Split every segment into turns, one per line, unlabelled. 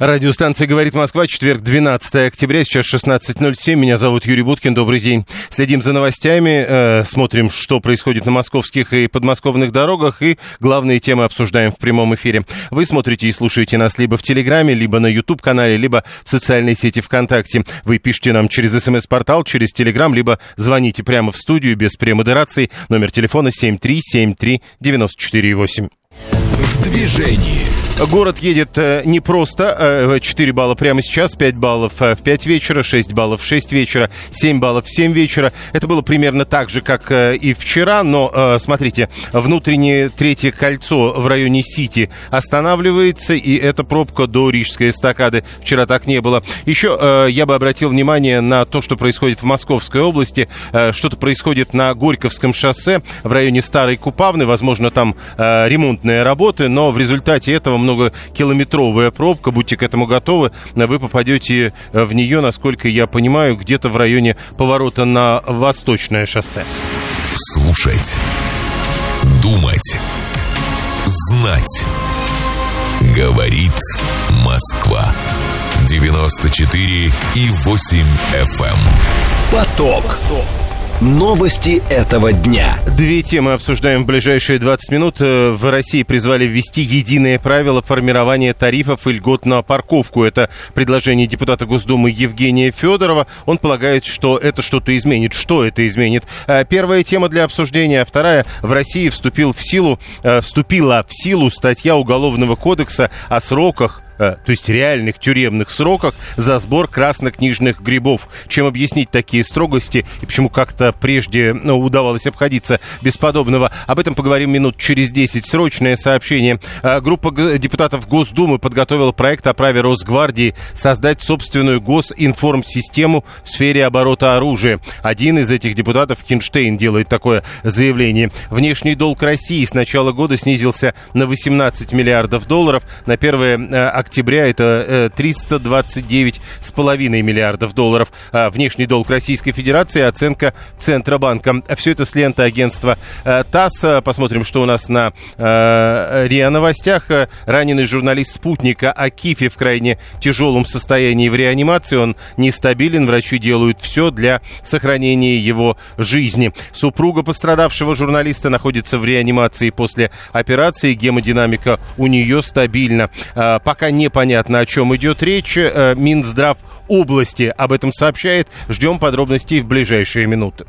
Радиостанция «Говорит Москва», четверг, 12 октября, сейчас 16.07. Меня зовут Юрий Буткин, добрый день. Следим за новостями, э, смотрим, что происходит на московских и подмосковных дорогах, и главные темы обсуждаем в прямом эфире. Вы смотрите и слушаете нас либо в Телеграме, либо на YouTube-канале, либо в социальной сети ВКонтакте. Вы пишите нам через СМС-портал, через Телеграм, либо звоните прямо в студию без премодерации. Номер телефона 7373948.
В движении.
Город едет э, не просто 4 балла прямо сейчас, 5 баллов э, в 5 вечера, 6 баллов в 6 вечера, 7 баллов в 7 вечера. Это было примерно так же, как э, и вчера, но смотрите, внутреннее третье кольцо в районе Сити останавливается, и эта пробка до Рижской эстакады. Вчера так не было. Еще я бы обратил внимание на то, что происходит в Московской области. Что-то происходит на Горьковском шоссе в районе Старой Купавны. Возможно, там ремонтные работы, но в результате этого многокилометровая пробка, будьте к этому готовы, вы попадете в нее, насколько я понимаю, где-то в районе поворота на Восточное шоссе.
Слушать. Думать. Знать. Говорит Москва. 94 и 8 FM. Эм. Поток. Новости этого дня.
Две темы обсуждаем в ближайшие 20 минут. Э, в России призвали ввести единое правило формирования тарифов и льгот на парковку. Это предложение депутата Госдумы Евгения Федорова. Он полагает, что это что-то изменит. Что это изменит? Э, первая тема для обсуждения. А вторая. В России вступил в силу, э, вступила в силу статья Уголовного кодекса о сроках то есть реальных тюремных сроках за сбор краснокнижных грибов. Чем объяснить такие строгости и почему как-то прежде ну, удавалось обходиться без подобного? Об этом поговорим минут через 10. Срочное сообщение. Э, группа депутатов Госдумы подготовила проект о праве Росгвардии создать собственную госинформсистему в сфере оборота оружия. Один из этих депутатов, Кинштейн, делает такое заявление. Внешний долг России с начала года снизился на 18 миллиардов долларов. На 1 октября это 329,5 э, миллиардов долларов. А внешний долг Российской Федерации, оценка Центробанка. Все это с ленты агентства э, ТАСС. Посмотрим, что у нас на э, РИА Новостях. Раненый журналист «Спутника» Акифи в крайне тяжелом состоянии в реанимации. Он нестабилен. Врачи делают все для сохранения его жизни. Супруга пострадавшего журналиста находится в реанимации после операции. Гемодинамика у нее стабильна. Пока непонятно, о чем идет речь. Э, Минздрав области об этом сообщает. Ждем подробностей в ближайшие минуты.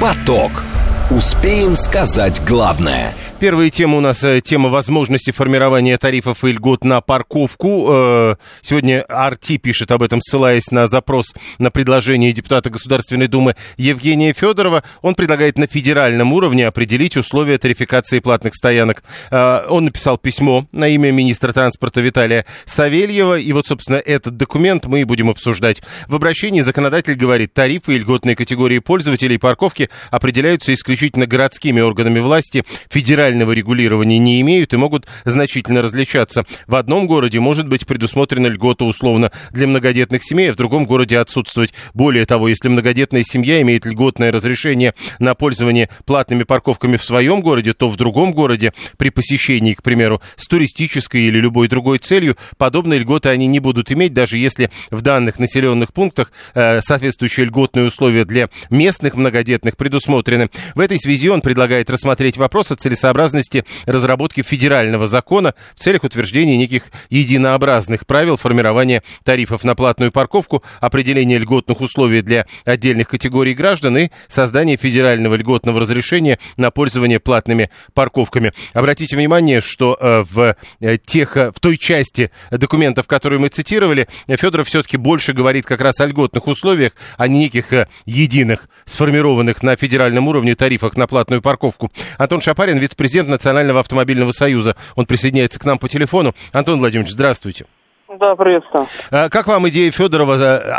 Поток. Успеем сказать главное –
Первая тема у нас э, тема возможности формирования тарифов и льгот на парковку. Э, сегодня Арти пишет об этом, ссылаясь на запрос на предложение депутата Государственной Думы Евгения Федорова. Он предлагает на федеральном уровне определить условия тарификации платных стоянок. Э, он написал письмо на имя министра транспорта Виталия Савельева. И вот, собственно, этот документ мы и будем обсуждать. В обращении законодатель говорит, тарифы и льготные категории пользователей парковки определяются исключительно городскими органами власти, федеральными федерального регулирования не имеют и могут значительно различаться. В одном городе может быть предусмотрена льгота условно для многодетных семей, а в другом городе отсутствовать. Более того, если многодетная семья имеет льготное разрешение на пользование платными парковками в своем городе, то в другом городе при посещении, к примеру, с туристической или любой другой целью, подобные льготы они не будут иметь, даже если в данных населенных пунктах э, соответствующие льготные условия для местных многодетных предусмотрены. В этой связи он предлагает рассмотреть вопрос о целесообразности целесообразности разработки федерального закона в целях утверждения неких единообразных правил формирования тарифов на платную парковку, определения льготных условий для отдельных категорий граждан и создания федерального льготного разрешения на пользование платными парковками. Обратите внимание, что э, в, э, тех, э, в той части документов, которые мы цитировали, Федоров все-таки больше говорит как раз о льготных условиях, а не неких единых, сформированных на федеральном уровне тарифах на платную парковку. Антон Шапарин, вице-президент президент Национального автомобильного союза. Он присоединяется к нам по телефону. Антон Владимирович, здравствуйте.
Да, приветствую.
А как вам идея Федорова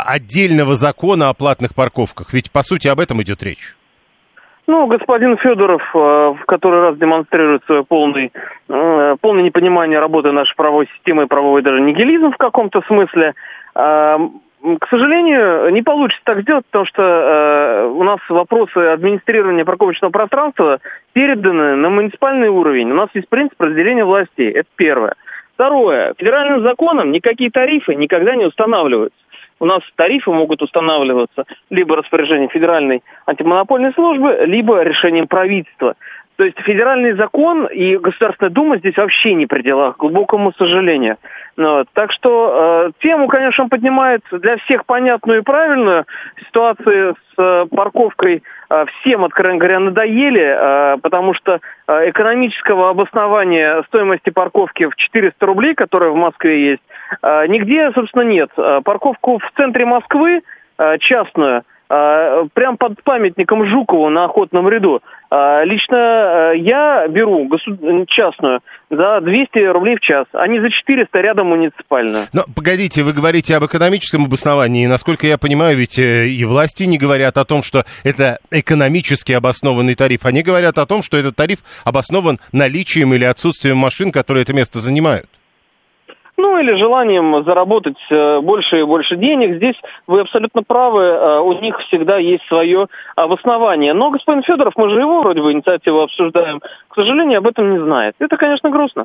отдельного закона о платных парковках? Ведь, по сути, об этом идет речь.
Ну, господин Федоров э, в который раз демонстрирует свое полное, э, полное непонимание работы нашей правовой системы и правовой даже нигилизм в каком-то смысле. К сожалению, не получится так сделать, потому что э, у нас вопросы администрирования парковочного пространства переданы на муниципальный уровень. У нас есть принцип разделения властей. Это первое. Второе. Федеральным законом никакие тарифы никогда не устанавливаются у нас тарифы могут устанавливаться либо распоряжением Федеральной антимонопольной службы, либо решением правительства. То есть федеральный закон и Государственная Дума здесь вообще не при делах, к глубокому сожалению. Ну, так что э, тему, конечно, он поднимает для всех понятную и правильную. Ситуации с э, парковкой э, всем, откровенно говоря, надоели, э, потому что э, экономического обоснования стоимости парковки в 400 рублей, которая в Москве есть, э, нигде, собственно, нет. Э, парковку в центре Москвы, э, частную, э, прям под памятником Жукову на охотном ряду, лично э, я беру частную за 200 рублей в час, а не за 400 рядом муниципальную.
Но погодите, вы говорите об экономическом обосновании. Насколько я понимаю, ведь э, и власти не говорят о том, что это экономически обоснованный тариф. Они говорят о том, что этот тариф обоснован наличием или отсутствием машин, которые это место занимают.
Ну, или желанием заработать э, больше и больше денег. Здесь вы абсолютно правы, э, у них всегда есть свое обоснование. Но господин Федоров, мы же его вроде бы инициативу обсуждаем, к сожалению, об этом не знает. Это, конечно, грустно.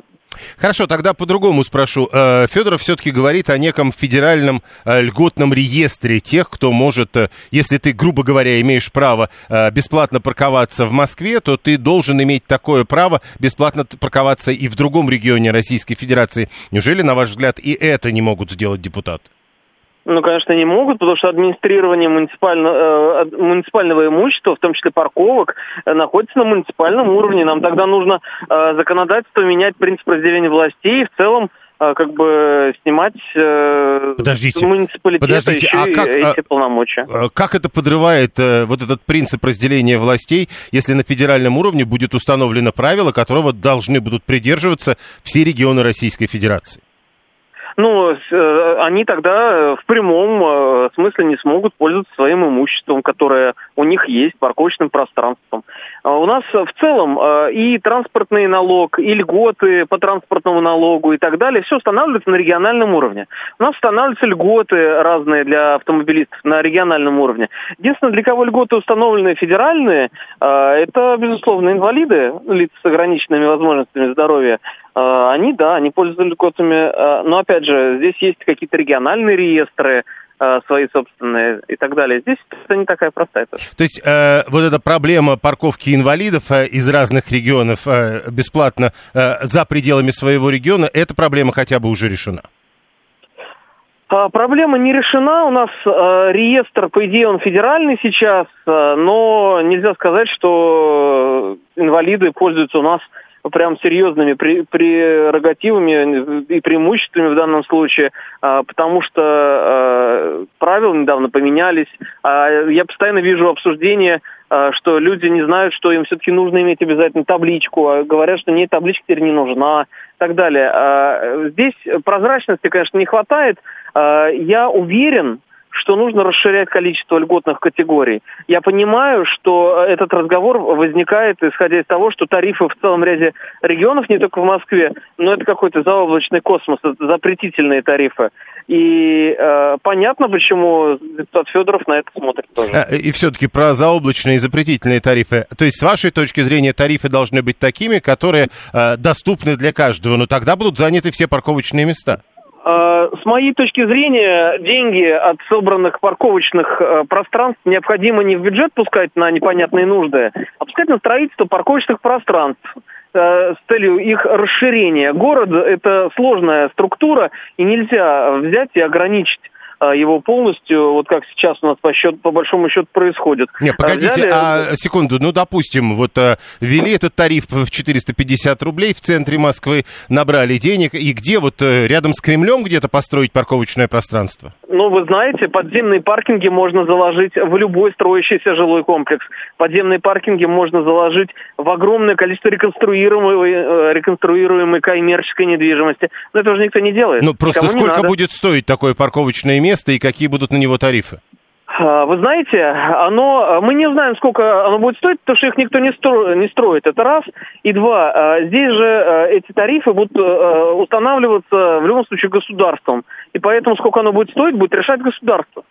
Хорошо, тогда по-другому спрошу. Э, Федоров все-таки говорит о неком федеральном льготном реестре тех, кто может, если ты, грубо говоря, имеешь право бесплатно парковаться в Москве, то ты должен иметь такое право бесплатно парковаться и в другом регионе Российской Федерации. Неужели, на ваш взгляд, и это не могут сделать депутаты?
Ну, конечно, не могут, потому что администрирование муниципального, э, муниципального имущества, в том числе парковок, э, находится на муниципальном уровне. Нам тогда нужно э, законодательство менять принцип разделения властей и в целом э, как бы снимать э,
подождите,
муниципалитета подождите, еще а как, эти а, полномочия.
Как это подрывает э, вот этот принцип разделения властей, если на федеральном уровне будет установлено правило, которого должны будут придерживаться все регионы Российской Федерации?
Ну, э, они тогда в прямом э, смысле не смогут пользоваться своим имуществом, которое у них есть, парковочным пространством. А у нас в целом э, и транспортный налог, и льготы по транспортному налогу и так далее, все устанавливается на региональном уровне. У нас устанавливаются льготы разные для автомобилистов на региональном уровне. Единственное, для кого льготы установлены федеральные, это, безусловно, инвалиды, лица с ограниченными возможностями здоровья, Э, они, да, они пользуются льготами. Э, но, опять же, здесь есть какие-то региональные реестры, э, свои собственные и так далее. Здесь это не такая простая. Тоже.
То есть э, вот эта проблема парковки инвалидов э, из разных регионов э, бесплатно э, за пределами своего региона, эта проблема хотя бы уже решена?
А, проблема не решена. У нас э, реестр, по идее, он федеральный сейчас, э, но нельзя сказать, что инвалиды пользуются у нас прям серьезными прерогативами и преимуществами в данном случае, а, потому что а, правила недавно поменялись. А я постоянно вижу обсуждения что люди не знают, что им все-таки нужно иметь обязательно табличку, говорят, что нет, табличка теперь не нужна и так далее. Здесь прозрачности, конечно, не хватает. Я уверен, что нужно расширять количество льготных категорий. Я понимаю, что этот разговор возникает, исходя из того, что тарифы в целом ряде регионов, не только в Москве, но это какой-то заоблачный космос, это запретительные тарифы. И э, понятно, почему депутат Федоров на это смотрит тоже.
А, и все-таки про заоблачные и запретительные тарифы. То есть, с вашей точки зрения, тарифы должны быть такими, которые э, доступны для каждого, но тогда будут заняты все парковочные места.
Э, с моей точки зрения, деньги от собранных парковочных э, пространств необходимо не в бюджет пускать на непонятные нужды, а пускать на строительство парковочных пространств э, с целью их расширения. Город – это сложная структура, и нельзя взять и ограничить его полностью, вот как сейчас у нас по, счет, по большому счету происходит.
Нет, погодите, Взяли... а секунду, ну, допустим, вот а, ввели этот тариф в 450 рублей в центре Москвы, набрали денег, и где вот э, рядом с Кремлем где-то построить парковочное пространство?
Ну, вы знаете, подземные паркинги можно заложить в любой строящийся жилой комплекс. Подземные паркинги можно заложить в огромное количество реконструируемой, э, реконструируемой коммерческой недвижимости. Но это уже никто не делает.
Ну, просто Кому сколько будет стоить такое парковочное место и какие будут на него тарифы?
А, вы знаете, оно, мы не знаем, сколько оно будет стоить, потому что их никто не, стро, не строит. Это раз. И два, а, здесь же а, эти тарифы будут устанавливаться в любом случае государством. И поэтому сколько оно будет стоить, будет решать государство.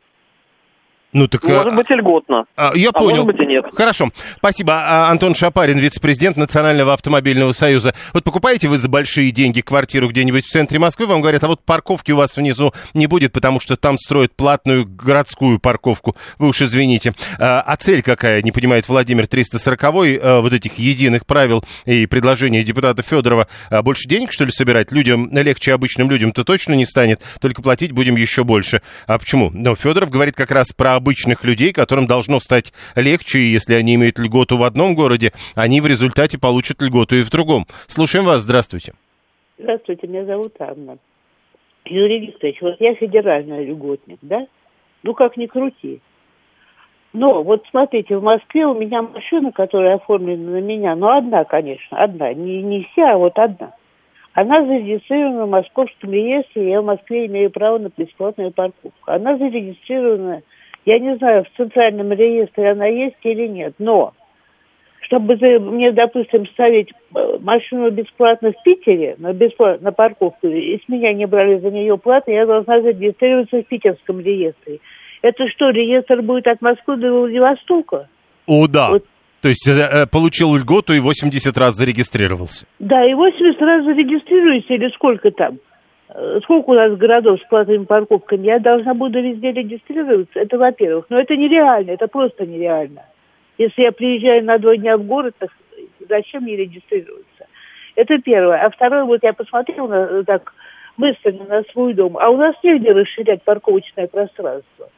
Ну, так,
может быть, и льготно.
А, я а понял. может быть, и нет. Хорошо. Спасибо. А, Антон Шапарин, вице-президент Национального автомобильного союза. Вот покупаете вы за большие деньги квартиру где-нибудь в центре Москвы, вам говорят, а вот парковки у вас внизу не будет, потому что там строят платную городскую парковку. Вы уж извините. А, а цель какая, не понимает Владимир 340-й, а, вот этих единых правил и предложений депутата Федорова. Больше денег, что ли, собирать? Людям легче обычным людям-то точно не станет, только платить будем еще больше. А почему? Ну, Федоров говорит как раз про обычных людей, которым должно стать легче, и если они имеют льготу в одном городе, они в результате получат льготу и в другом. Слушаем вас, здравствуйте.
Здравствуйте, меня зовут Анна. Юрий Викторович, вот я федеральный льготник, да? Ну, как ни крути. Но вот смотрите, в Москве у меня машина, которая оформлена на меня, ну, одна, конечно, одна. Не, не вся, а вот одна. Она зарегистрирована в московском реестре, я в Москве имею право на бесплатную парковку. Она зарегистрирована я не знаю, в центральном реестре она есть или нет, но чтобы мне, допустим, ставить э, машину бесплатно в Питере, на, бесплатно, на парковку, и с меня не брали за нее платы, я должна зарегистрироваться в питерском реестре. Это что, реестр будет от Москвы до Владивостока?
О, да. Вот. То есть э, получил льготу и 80 раз зарегистрировался?
Да, и 80 раз зарегистрируется, или сколько там? Э, сколько у нас городов с платными парковками, я должна буду везде регистрироваться, это во-первых. Но это нереально, это просто нереально. Если я приезжаю на два дня в город, так зачем мне регистрироваться? Это первое. А второе, вот я посмотрела на, так мысленно на свой дом, а у нас негде расширять парковочное пространство.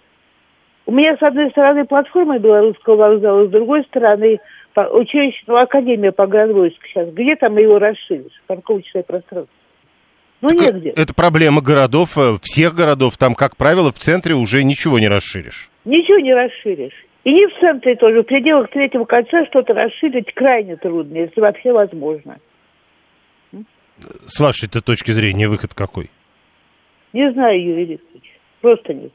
У меня, с одной стороны, платформа Белорусского вокзала, с другой стороны, училище, ну, Академия по сейчас. Где там его расширишь, парковочное пространство? Ну,
так негде. Это проблема городов, э, всех городов. Там, как правило, в центре уже ничего не расширишь.
Ничего не расширишь. И не в центре тоже. В пределах третьего кольца что-то расширить крайне трудно, если вообще возможно.
С вашей-то точки зрения выход какой?
Не знаю, Юрий Викторович. Просто не знаю.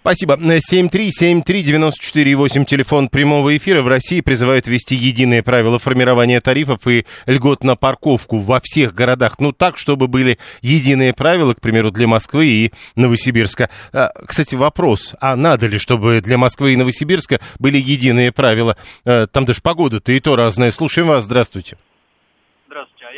Спасибо. 7373948, телефон прямого эфира. В России призывают ввести единые правила формирования тарифов и льгот на парковку во всех городах. Ну, так, чтобы были единые правила, к примеру, для Москвы и Новосибирска. А, кстати, вопрос, а надо ли, чтобы для Москвы и Новосибирска были единые правила? А, там даже погода-то и то разная. Слушаем вас, здравствуйте.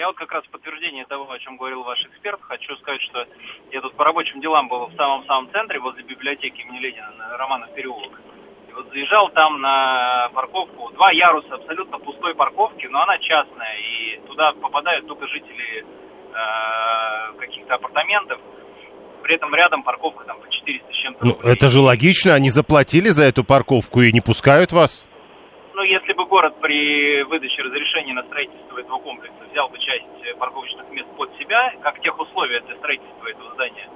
Я вот как раз в подтверждение того, о чем говорил ваш эксперт, хочу сказать, что я тут по рабочим делам был в самом-самом центре, возле библиотеки имени Ленина, на Романов переулок. И вот заезжал там на парковку, два яруса абсолютно пустой парковки, но она частная, и туда попадают только жители э, каких-то апартаментов. При этом рядом парковка там по 400 с чем-то.
Ну, это же логично, они заплатили за эту парковку и не пускают вас?
Ну, если бы город при выдаче разрешения на строительство этого комплекса взял бы часть э, парковочных мест под себя, как тех условия для строительства этого здания,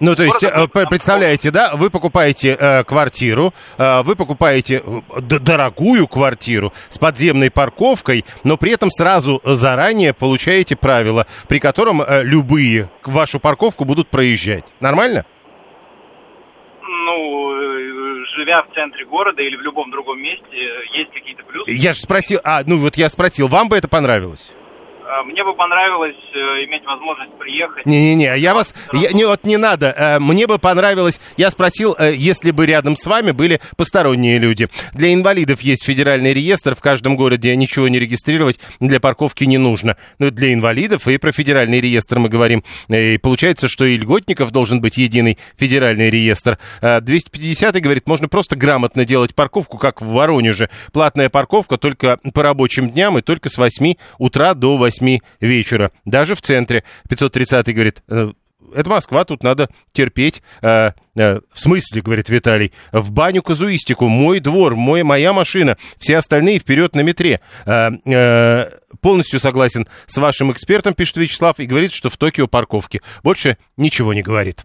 ну, то есть, э, представляете, да, вы покупаете э, квартиру, э, вы покупаете э, дорогую квартиру с подземной парковкой, но при этом сразу заранее получаете правила, при котором э, любые вашу парковку будут проезжать. Нормально?
Живя в центре города или в любом другом месте, есть какие-то плюсы.
Я же спросил, а, ну вот я спросил, вам бы это понравилось?
А, мне бы понравилось э, иметь возможность приехать.
Не-не-не, я вас... Я, не, вот не надо. Э, мне бы понравилось... Я спросил, э, если бы рядом с вами были посторонние люди. Для инвалидов есть федеральный реестр. В каждом городе ничего не регистрировать для парковки не нужно. Но для инвалидов и про федеральный реестр мы говорим. И получается, что и льготников должен быть единый федеральный реестр. 250 говорит, можно просто грамотно делать парковку, как в Воронеже. Платная парковка только по рабочим дням и только с 8 утра до 8 8 вечера, даже в центре. 530 говорит, «Э, это Москва, тут надо терпеть. Э, э, в смысле, говорит Виталий, в баню казуистику, мой двор, мой, моя машина, все остальные вперед на метре. Э, э, полностью согласен с вашим экспертом, пишет Вячеслав, и говорит, что в Токио парковки. Больше ничего не говорит.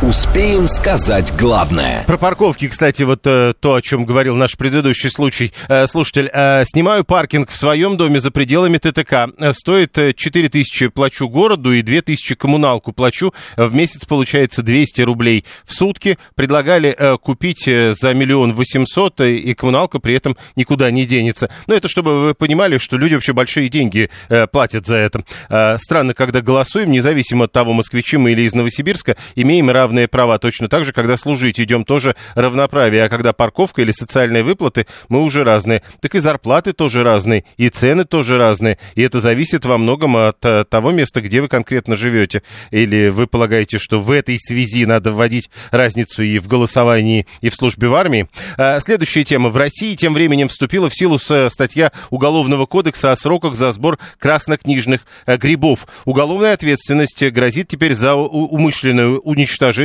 Успеем сказать главное.
Про парковки, кстати, вот э, то, о чем говорил наш предыдущий случай, э, слушатель. Э, снимаю паркинг в своем доме за пределами ТТК. Э, стоит э, 4 тысячи плачу городу и 2 тысячи коммуналку плачу. В месяц получается 200 рублей в сутки. Предлагали э, купить э, за миллион восемьсот, э, и коммуналка при этом никуда не денется. Но это чтобы вы понимали, что люди вообще большие деньги э, платят за это. Э, странно, когда голосуем, независимо от того, москвичи мы или из Новосибирска, имеем равные права. Точно так же, когда служить идем тоже равноправие, а когда парковка или социальные выплаты, мы уже разные. Так и зарплаты тоже разные, и цены тоже разные. И это зависит во многом от э, того места, где вы конкретно живете. Или вы полагаете, что в этой связи надо вводить разницу и в голосовании, и в службе в армии. А, Следующая тема. В России тем временем вступила в силу с- статья Уголовного кодекса о сроках за сбор краснокнижных э, грибов. Уголовная ответственность грозит теперь за умышленное уничтожение,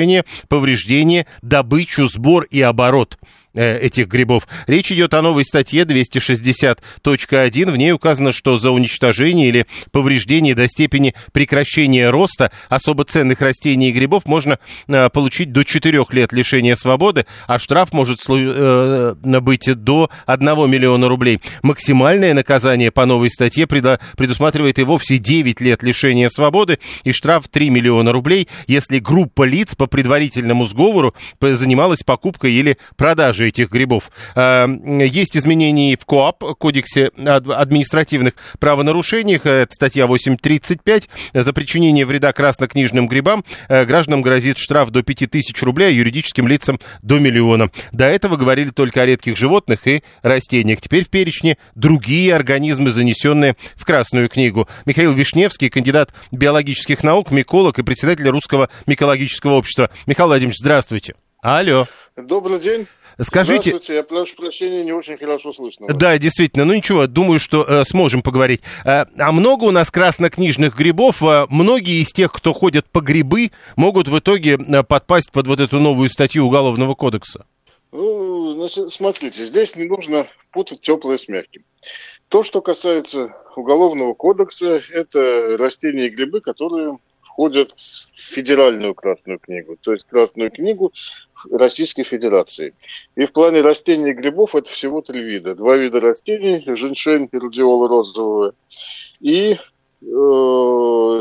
повреждение, добычу, сбор и оборот этих грибов. Речь идет о новой статье 260.1. В ней указано, что за уничтожение или повреждение до степени прекращения роста особо ценных растений и грибов можно э, получить до 4 лет лишения свободы, а штраф может э, быть до 1 миллиона рублей. Максимальное наказание по новой статье предусматривает и вовсе 9 лет лишения свободы и штраф 3 миллиона рублей, если группа лиц по предварительному сговору занималась покупкой или продажей этих грибов. Э, Есть изменения в КОАП, Кодексе ад- административных правонарушениях, э, это статья 8.35, за причинение вреда краснокнижным грибам э, гражданам грозит штраф до 5000 рублей, а юридическим лицам до миллиона. До этого говорили только о редких животных и растениях. Теперь в перечне другие организмы, занесенные в Красную книгу. Михаил Вишневский, кандидат биологических наук, миколог и председатель Русского микологического общества. Михаил Владимирович, здравствуйте. Алло.
Добрый день.
Скажите,
Здравствуйте, я прошу прощения, не очень хорошо слышно. вас.
да, действительно, ну ничего, думаю, что э, сможем поговорить. Э, а много у нас краснокнижных грибов? Э, многие из тех, кто ходят по грибы, могут в итоге э, подпасть под вот эту новую статью Уголовного кодекса.
Ну, значит, смотрите, здесь не нужно путать теплое с мягким. То, что касается Уголовного кодекса, это растения и грибы, которые входят в федеральную Красную книгу, то есть Красную книгу Российской Федерации. И в плане растений и грибов это всего три вида. Два вида растений, женьшень и радиола розовая. И э,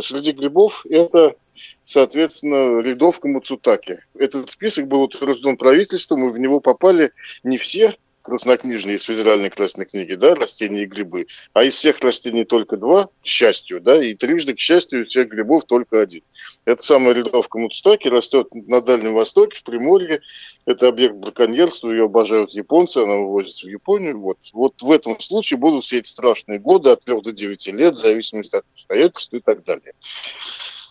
среди грибов это, соответственно, рядовка Мацутаки. Этот список был утвержден правительством, и в него попали не все краснокнижные из федеральной красной книги, да, растения и грибы, а из всех растений только два, к счастью, да, и трижды, к счастью, из всех грибов только один. Это самая рядовка Муцутаки, растет на Дальнем Востоке, в Приморье. Это объект браконьерства, ее обожают японцы, она вывозится в Японию. Вот, вот в этом случае будут все эти страшные годы от 3 до 9 лет, в зависимости от обстоятельств и так далее.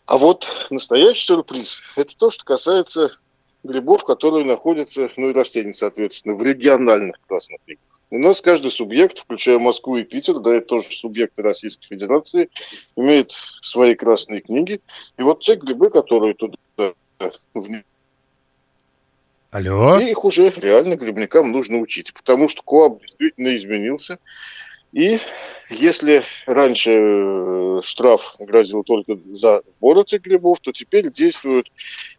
А вот настоящий сюрприз – это то, что касается грибов, которые находятся, ну и растений, соответственно, в региональных красных книгах. У нас каждый субъект, включая Москву и Питер, да, это тоже субъекты Российской Федерации, имеет свои красные книги. И вот те грибы, которые туда внесли,
Алло.
их уже реально грибникам нужно учить, потому что КОАП действительно изменился. И если раньше э, штраф грозил только за сбор этих грибов, то теперь действуют,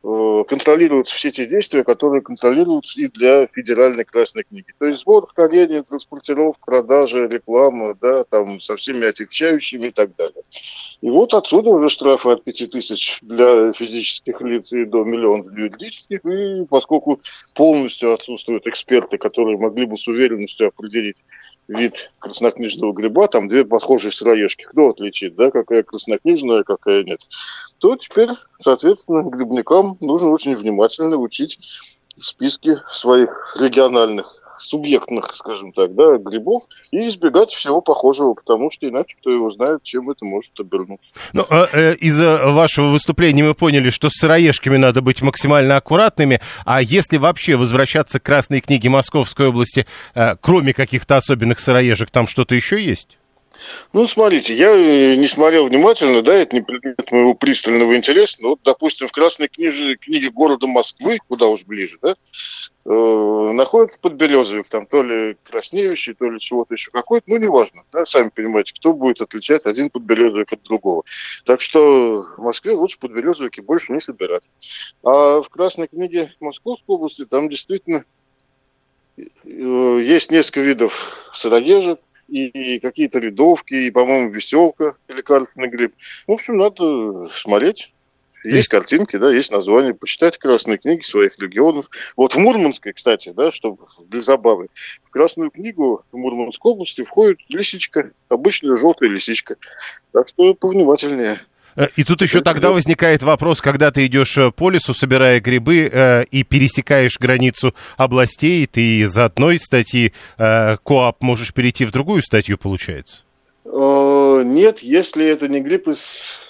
э, контролируются все те действия, которые контролируются и для федеральной красной книги. То есть сбор, хранение, транспортировка, продажа, реклама, да, там со всеми отягчающими и так далее. И вот отсюда уже штрафы от 5 тысяч для физических лиц и до миллиона для юридических. И поскольку полностью отсутствуют эксперты, которые могли бы с уверенностью определить вид краснокнижного гриба, там две похожие сыроежки, кто отличит, да, какая краснокнижная, какая нет, то теперь, соответственно, грибникам нужно очень внимательно учить списки своих региональных субъектных, скажем так, да, грибов и избегать всего похожего, потому что иначе кто его знает, чем это может обернуться.
Ну, э, э, из э, вашего выступления мы поняли, что с сыроежками надо быть максимально аккуратными. А если вообще возвращаться к Красной книге Московской области, э, кроме каких-то особенных сыроежек, там что-то еще есть?
Ну, смотрите, я э, не смотрел внимательно, да, это не предмет моего пристального интереса, но, вот, допустим, в Красной книге, книге города Москвы, куда уж ближе, да, э, находится подберезовик, там то ли краснеющий, то ли чего-то еще какой-то, ну, неважно, да, сами понимаете, кто будет отличать один подберезовик от другого. Так что в Москве лучше подберезовики больше не собирать. А в Красной книге Московской области там действительно э, есть несколько видов сыроежек, и какие-то рядовки, и, по-моему, веселка или лекарственный гриб. В общем, надо смотреть. Есть, есть картинки, да, есть название. Почитать красные книги своих регионов. Вот в Мурманской, кстати, да, чтобы для забавы, в Красную книгу в Мурманской области входит лисичка, обычная желтая лисичка. Так что повнимательнее.
Э, и тут еще тогда возникает вопрос, когда ты идешь э, по лесу, собирая грибы, э, и пересекаешь границу областей, ты из одной статьи КОАП можешь перейти в другую статью, получается?
Нет, если это не гриб из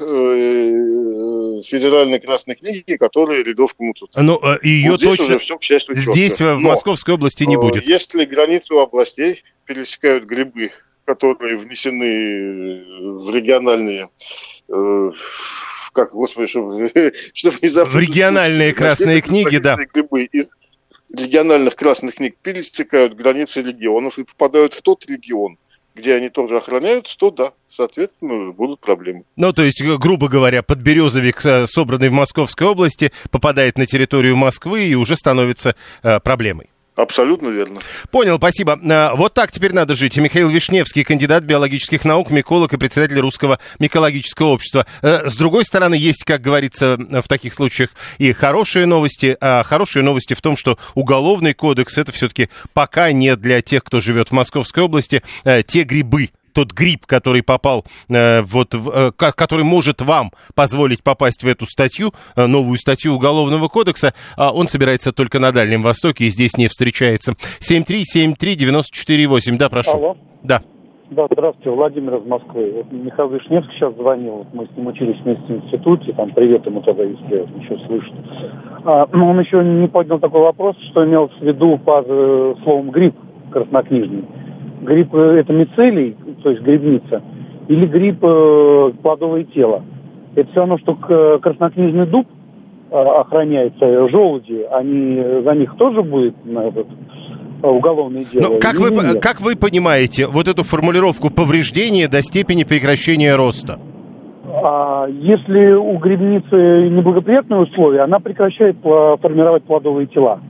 э, федеральной красной книги, которая рядовку мутут.
Ну, ее вот точно все, к счастью, здесь в Московской области не будет.
Если границу областей пересекают грибы, которые внесены в региональные Э, как, господи, чтобы,
чтобы не забыть. В региональные красные книги, да.
Грибы из региональных красных книг пересекают границы регионов и попадают в тот регион, где они тоже охраняются, то да, соответственно, будут проблемы.
Ну, то есть, грубо говоря, подберезовик, э, собранный в Московской области, попадает на территорию Москвы и уже становится э, проблемой.
Абсолютно верно.
Понял, спасибо. А, вот так теперь надо жить. Михаил Вишневский, кандидат биологических наук, миколог и председатель Русского микологического общества. Э, с другой стороны, есть, как говорится в таких случаях, и хорошие новости. А хорошие новости в том, что уголовный кодекс это все-таки пока не для тех, кто живет в Московской области, э, те грибы, тот гриб, который попал, э, вот, в, э, который может вам позволить попасть в эту статью, э, новую статью Уголовного кодекса, э, он собирается только на Дальнем Востоке и здесь не встречается. 7373948, да, прошу.
Алло.
Да.
Да, здравствуйте, Владимир из Москвы. Вот Михаил Вишневский сейчас звонил, мы с ним учились вместе в институте, там привет ему тогда, если еще слышит. А, но он еще не поднял такой вопрос, что имел в виду под э, словом гриб краснокнижный гриб э, это мицелий, то есть грибница, или гриб э, плодовое тело. Это все равно, что краснокнижный дуб э, охраняется, желуди, они, за них тоже будет на этот, э, уголовное дело.
Но как вы, как вы понимаете вот эту формулировку повреждения до степени прекращения роста?
А если у грибницы неблагоприятные условия, она прекращает формировать плодовые тела.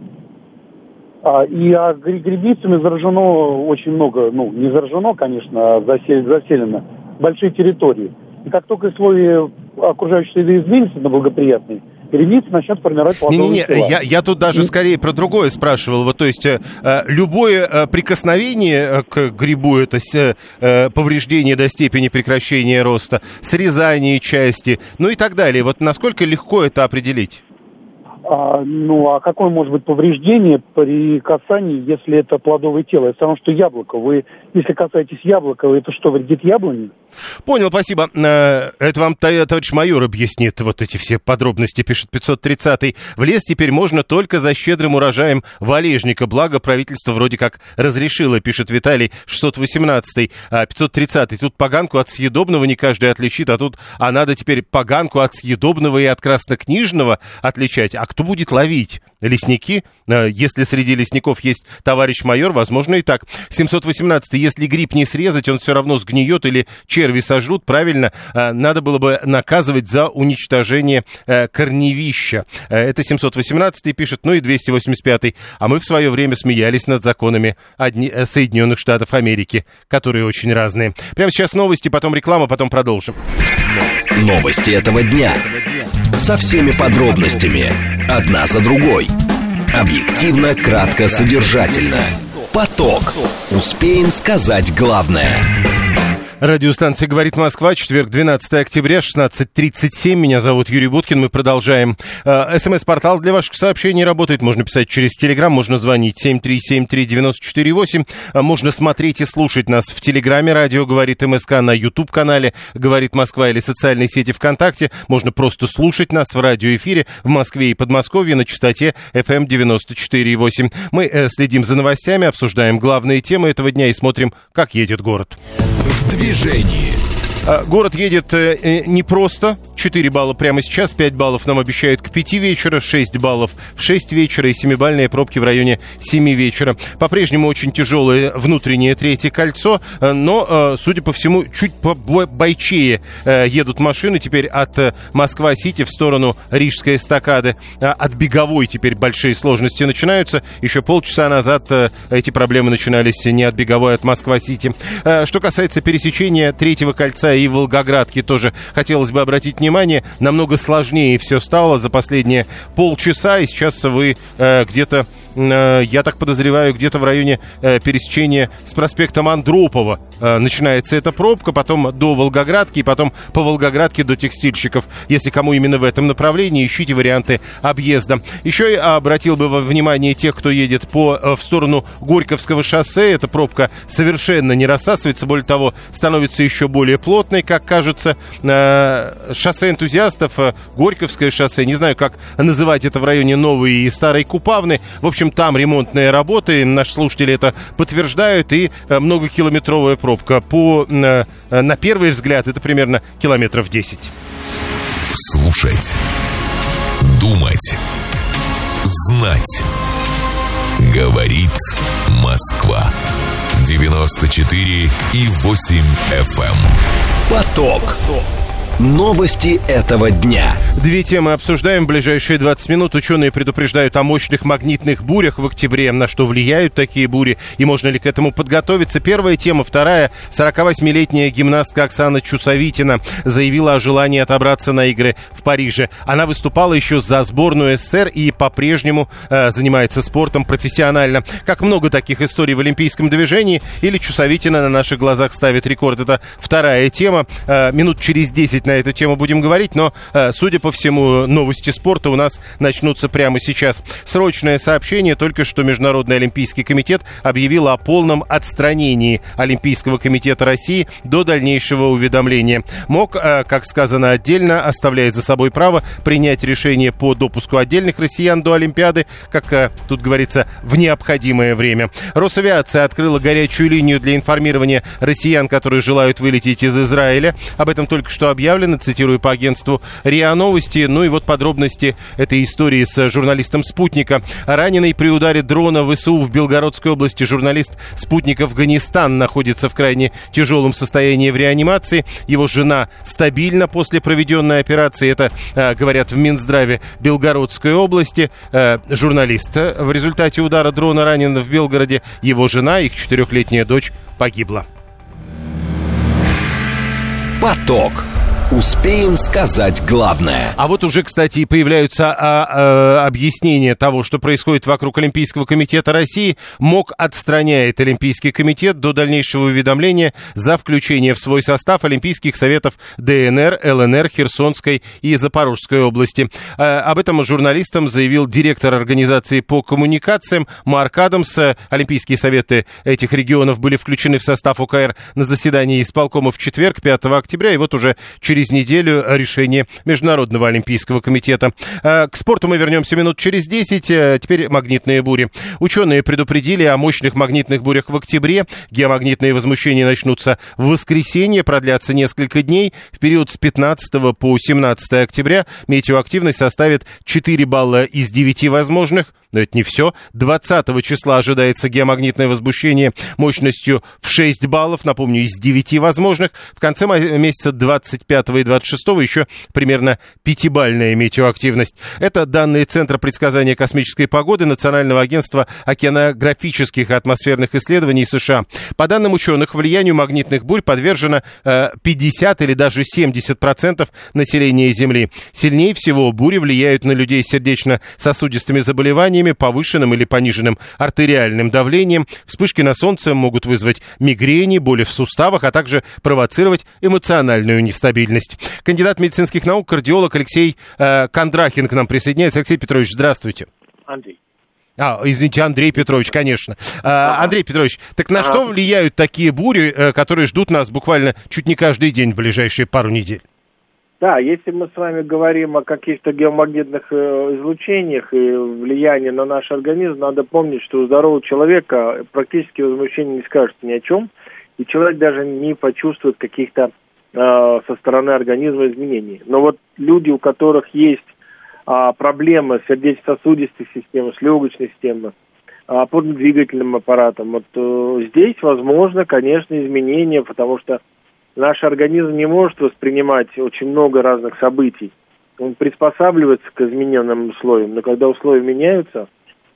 А, и а грибницами заражено очень много, ну, не заражено, конечно, а засел, заселено большие территории. И как только условия окружающей среды изменятся на благоприятные, грибницы начнут формировать плодовые Не-не-не,
тела. я, я тут даже скорее про другое спрашивал. Вот, то есть э, э любое э, прикосновение э, к грибу, это э, повреждение до степени прекращения роста, срезание части, ну и так далее. Вот насколько легко это определить?
А, ну, а какое может быть повреждение при касании, если это плодовое тело? Это потому что яблоко. Вы, если касаетесь яблока, это что, вредит яблоне?
Понял, спасибо. Э, это вам товарищ майор объяснит вот эти все подробности, пишет 530-й. В лес теперь можно только за щедрым урожаем валежника. Благо правительство вроде как разрешило, пишет Виталий 618-й. 530-й. Тут поганку от съедобного не каждый отличит, а тут а надо теперь поганку от съедобного и от краснокнижного отличать. А кто будет ловить? Лесники? Э, если среди лесников есть товарищ майор, возможно и так. 718. Если гриб не срезать, он все равно сгниет или черви сожрут. Правильно, э, надо было бы наказывать за уничтожение э, корневища. Это 718 пишет, ну и 285. А мы в свое время смеялись над законами одни, Соединенных Штатов Америки, которые очень разные. Прямо сейчас новости, потом реклама, потом продолжим.
Новости этого дня. Со всеми подробностями. Одна за другой. Объективно, кратко, содержательно. Поток. Успеем сказать главное.
Радиостанция «Говорит Москва», четверг, 12 октября, 16.37. Меня зовут Юрий Буткин. Мы продолжаем. Э, СМС-портал для ваших сообщений работает. Можно писать через Телеграм, можно звонить 7373948. Э, можно смотреть и слушать нас в Телеграме. Радио «Говорит МСК» на YouTube-канале «Говорит Москва» или социальной сети ВКонтакте. Можно просто слушать нас в радиоэфире в Москве и Подмосковье на частоте FM 94,8. Мы э, следим за новостями, обсуждаем главные темы этого дня и смотрим, как едет город.
В движении.
А, город едет э, э, не просто. 4 балла прямо сейчас, 5 баллов нам обещают к 5 вечера, 6 баллов в 6 вечера и 7-бальные пробки в районе 7 вечера. По-прежнему очень тяжелое внутреннее третье кольцо, э, но, судя по всему, чуть бойчее едут машины теперь от Москва-Сити в сторону Рижской эстакады. А, от Беговой теперь большие сложности начинаются. Еще полчаса назад эти проблемы начинались не от Беговой, а от Москва-Сити. Что касается пересечения третьего кольца и Волгоградке тоже хотелось бы обратить внимание. Намного сложнее все стало за последние полчаса, и сейчас вы э, где-то я так подозреваю, где-то в районе э, пересечения с проспектом Андропова э, начинается эта пробка, потом до Волгоградки, и потом по Волгоградке до текстильщиков. Если кому именно в этом направлении, ищите варианты объезда. Еще я обратил бы внимание тех, кто едет по, в сторону Горьковского шоссе. Эта пробка совершенно не рассасывается, более того, становится еще более плотной, как кажется. Шоссе энтузиастов, Горьковское шоссе, не знаю, как называть это в районе Новой и Старой Купавны. В общем, общем, там ремонтные работы, наши слушатели это подтверждают, и э, многокилометровая пробка. По, э, на первый взгляд, это примерно километров 10.
Слушать. Думать. Знать. Говорит Москва. 94 и 8 FM. Эм. Поток. Поток. Новости этого дня.
Две темы обсуждаем в ближайшие 20 минут. Ученые предупреждают о мощных магнитных бурях в октябре. На что влияют такие бури и можно ли к этому подготовиться? Первая тема. Вторая. 48-летняя гимнастка Оксана Чусовитина заявила о желании отобраться на игры в Париже. Она выступала еще за сборную СССР и по-прежнему э, занимается спортом профессионально. Как много таких историй в олимпийском движении. Или Чусовитина на наших глазах ставит рекорд. Это вторая тема. Э, минут через 10 на на эту тему будем говорить, но, э, судя по всему, новости спорта у нас начнутся прямо сейчас. Срочное сообщение. Только что Международный Олимпийский комитет объявил о полном отстранении Олимпийского комитета России до дальнейшего уведомления. МОК, э, как сказано отдельно, оставляет за собой право принять решение по допуску отдельных россиян до Олимпиады, как э, тут говорится, в необходимое время. Росавиация открыла горячую линию для информирования россиян, которые желают вылететь из Израиля. Об этом только что объявлено заявлено, цитирую по агентству РИА Новости. Ну и вот подробности этой истории с журналистом «Спутника». Раненый при ударе дрона ВСУ в Белгородской области журналист «Спутник Афганистан» находится в крайне тяжелом состоянии в реанимации. Его жена стабильна после проведенной операции. Это э, говорят в Минздраве Белгородской области. Э, журналист в результате удара дрона ранен в Белгороде. Его жена, их четырехлетняя дочь, погибла.
Поток. Успеем сказать главное.
А вот уже, кстати, и появляются а, а, объяснения того, что происходит вокруг Олимпийского комитета России. МОК отстраняет Олимпийский комитет до дальнейшего уведомления за включение в свой состав Олимпийских советов ДНР, ЛНР, Херсонской и Запорожской области. А, об этом журналистам заявил директор организации по коммуникациям Марк Адамс. Олимпийские советы этих регионов были включены в состав УКР на заседании исполкома в четверг, 5 октября, и вот уже через через неделю решение Международного Олимпийского комитета. А, к спорту мы вернемся минут через 10. А, теперь магнитные бури. Ученые предупредили о мощных магнитных бурях в октябре. Геомагнитные возмущения начнутся в воскресенье, продлятся несколько дней. В период с 15 по 17 октября метеоактивность составит 4 балла из 9 возможных. Но это не все. 20 числа ожидается геомагнитное возмущение мощностью в 6 баллов, напомню, из 9 возможных. В конце месяца 25 и 26 еще примерно 5-бальная метеоактивность. Это данные Центра предсказания космической погоды Национального агентства океанографических и атмосферных исследований США. По данным ученых, влиянию магнитных бурь подвержено 50 э, или даже 70% населения Земли. Сильнее всего бури влияют на людей с сердечно-сосудистыми заболеваниями, заболеваниями, повышенным или пониженным артериальным давлением. Вспышки на солнце могут вызвать мигрени, боли в суставах, а также провоцировать эмоциональную нестабильность. Кандидат медицинских наук, кардиолог Алексей э, Кондрахин к нам присоединяется. Алексей Петрович, здравствуйте.
Андрей.
А, извините, Андрей Петрович, конечно. А. Андрей Петрович, так на что влияют такие бури, э, которые ждут нас буквально чуть не каждый день в ближайшие пару недель?
Да, если мы с вами говорим о каких-то геомагнитных э, излучениях и влиянии на наш организм, надо помнить, что у здорового человека практически возмущение не скажет ни о чем. и человек даже не почувствует каких-то э, со стороны организма изменений. Но вот люди, у которых есть э, проблемы с сердечно-сосудистой системой, с легочной системой, опорно-двигательным аппаратом, вот э, здесь возможно, конечно, изменения, потому что наш организм не может воспринимать очень много разных событий. Он приспосабливается к измененным условиям, но когда условия меняются,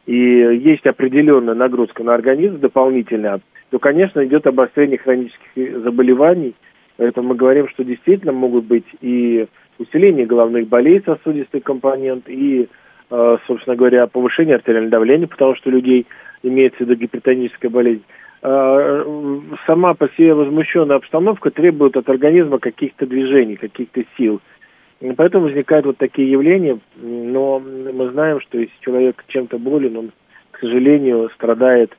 и есть определенная нагрузка на организм дополнительная, то, конечно, идет обострение хронических заболеваний. Поэтому мы говорим, что действительно могут быть и усиление головных болей, сосудистый компонент, и, э, собственно говоря, повышение артериального давления, потому что у людей имеется в виду гипертоническая болезнь. Э, сама по себе возмущенная обстановка требует от организма каких-то движений, каких-то сил. Поэтому возникают вот такие явления, но мы знаем, что если человек чем-то болен, он, к сожалению, страдает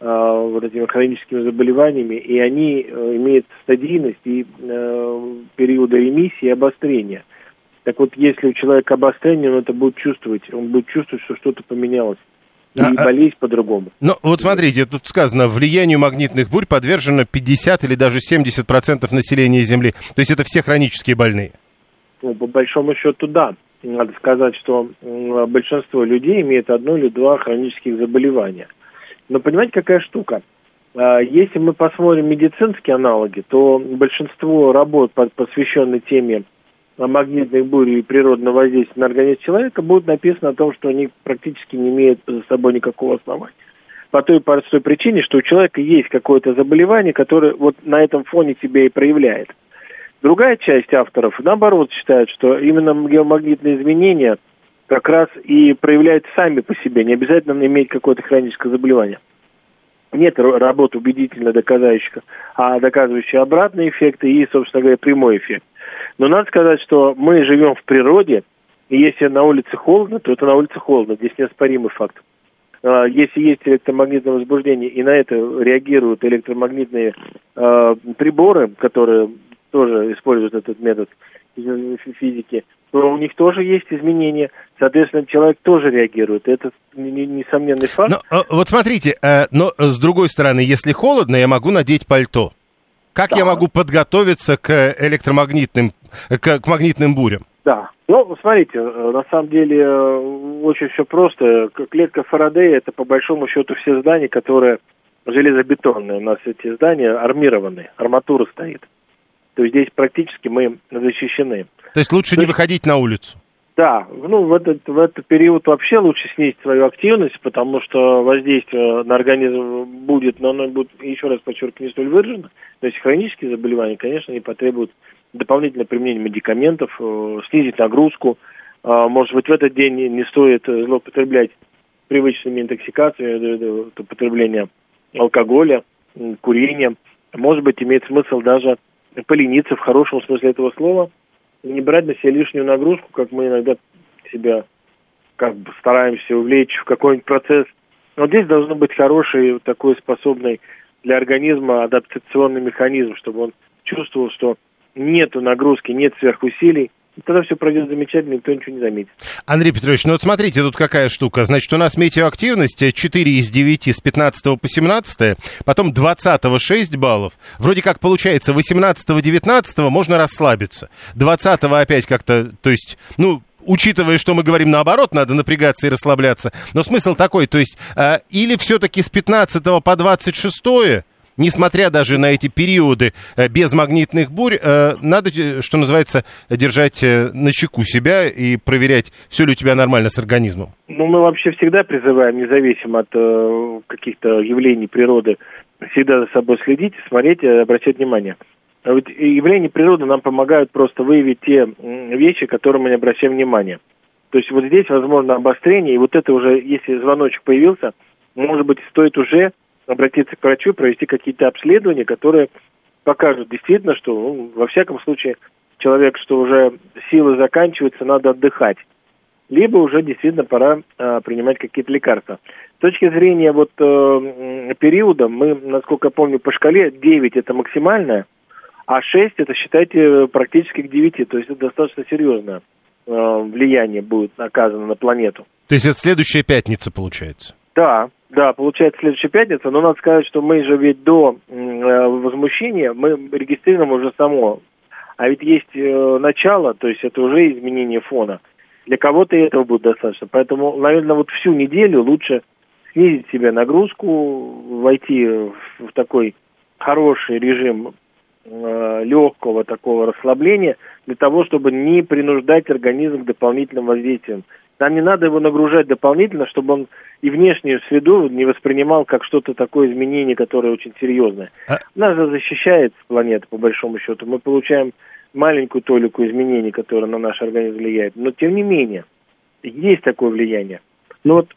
э, вот этими хроническими заболеваниями, и они э, имеют стадийность и э, периоды ремиссии и обострения. Так вот, если у человека обострение, он это будет чувствовать, он будет чувствовать, что что-то поменялось и а, болеть по-другому.
Ну, вот смотрите, тут сказано, влиянию магнитных бурь подвержено 50 или даже 70% населения Земли. То есть это все хронические больные?
Ну, по большому счету, да. Надо сказать, что большинство людей имеет одно или два хронических заболевания. Но понимаете, какая штука? А, если мы посмотрим медицинские аналоги, то большинство работ, посвященных теме магнитных бурь и природного воздействия на организм человека, будет написано о том, что они практически не имеют за собой никакого основания. По той простой причине, что у человека есть какое-то заболевание, которое вот на этом фоне себя и проявляет. Другая часть авторов, наоборот, считают, что именно геомагнитные изменения как раз и проявляются сами по себе, не обязательно иметь какое-то хроническое заболевание. Нет работ убедительно доказывающих, а доказывающих обратные эффекты и, собственно говоря, прямой эффект. Но надо сказать, что мы живем в природе, и если на улице холодно, то это на улице холодно. Здесь неоспоримый факт. А, если есть электромагнитное возбуждение, и на это реагируют электромагнитные э, приборы, которые тоже используют этот метод физики, то у них тоже есть изменения. Соответственно, человек тоже реагирует. Это несомненный факт.
Но, э, вот смотрите, э, но с другой стороны, если холодно, я могу надеть пальто. Как да. я могу подготовиться к электромагнитным, к, к магнитным бурям?
Да. Ну, смотрите, на самом деле э, очень все просто. Клетка Фарадея это по большому счету все здания, которые железобетонные. У нас эти здания армированные, арматура стоит. То есть здесь практически мы защищены.
То есть лучше То не есть... выходить на улицу?
Да, ну в этот, в этот период вообще лучше снизить свою активность, потому что воздействие на организм будет, но оно будет, еще раз подчеркну, не столь выражено. То есть хронические заболевания, конечно, не потребуют дополнительное применение медикаментов, э, снизить нагрузку. Э, может быть, в этот день не стоит злоупотреблять привычными интоксикациями, употребление алкоголя, курения. Может быть, имеет смысл даже полениться в хорошем смысле этого слова – не брать на себя лишнюю нагрузку, как мы иногда себя как бы стараемся увлечь в какой-нибудь процесс. Но здесь должно быть хороший, такой способный для организма адаптационный механизм, чтобы он чувствовал, что нет нагрузки, нет сверхусилий, тогда все пройдет замечательно, никто ничего не заметит.
Андрей Петрович, ну вот смотрите, тут какая штука. Значит, у нас метеоактивность 4 из 9 с 15 по 17, потом 20 6 баллов. Вроде как получается 18 19 можно расслабиться. 20 опять как-то, то есть, ну, учитывая, что мы говорим наоборот, надо напрягаться и расслабляться. Но смысл такой, то есть, э, или все-таки с 15 по 26 несмотря даже на эти периоды э, без магнитных бурь, э, надо, э, что называется, держать на чеку себя и проверять, все ли у тебя нормально с организмом.
Ну, мы вообще всегда призываем, независимо от каких-то явлений природы, всегда за собой следить, смотреть, обращать внимание. А ведь явления природы нам помогают просто выявить те вещи, которые мы не обращаем внимания. То есть вот здесь возможно обострение, и вот это уже, если звоночек появился, может быть, стоит уже обратиться к врачу, провести какие-то обследования, которые покажут действительно, что ну, во всяком случае человек, что уже силы заканчиваются, надо отдыхать. Либо уже действительно пора э, принимать какие-то лекарства. С точки зрения вот э, периода, мы, насколько я помню, по шкале 9 это максимальное, а 6 это, считайте, практически к 9. То есть это достаточно серьезное э, влияние будет оказано на планету.
То есть это следующая пятница получается?
Да, Да, получается следующая пятница, но надо сказать, что мы же ведь до э, возмущения, мы регистрируем уже само. А ведь есть э, начало, то есть это уже изменение фона. Для кого-то этого будет достаточно. Поэтому, наверное, вот всю неделю лучше снизить себе нагрузку, войти в, в такой хороший режим э, легкого такого расслабления, для того, чтобы не принуждать организм к дополнительным воздействиям. Нам не надо его нагружать дополнительно, чтобы он и внешнюю среду не воспринимал как что-то такое изменение, которое очень серьезное. А... Нас же защищает планета, по большому счету. Мы получаем маленькую толику изменений, которые на наш организм влияют. Но тем не менее, есть такое влияние. Но вот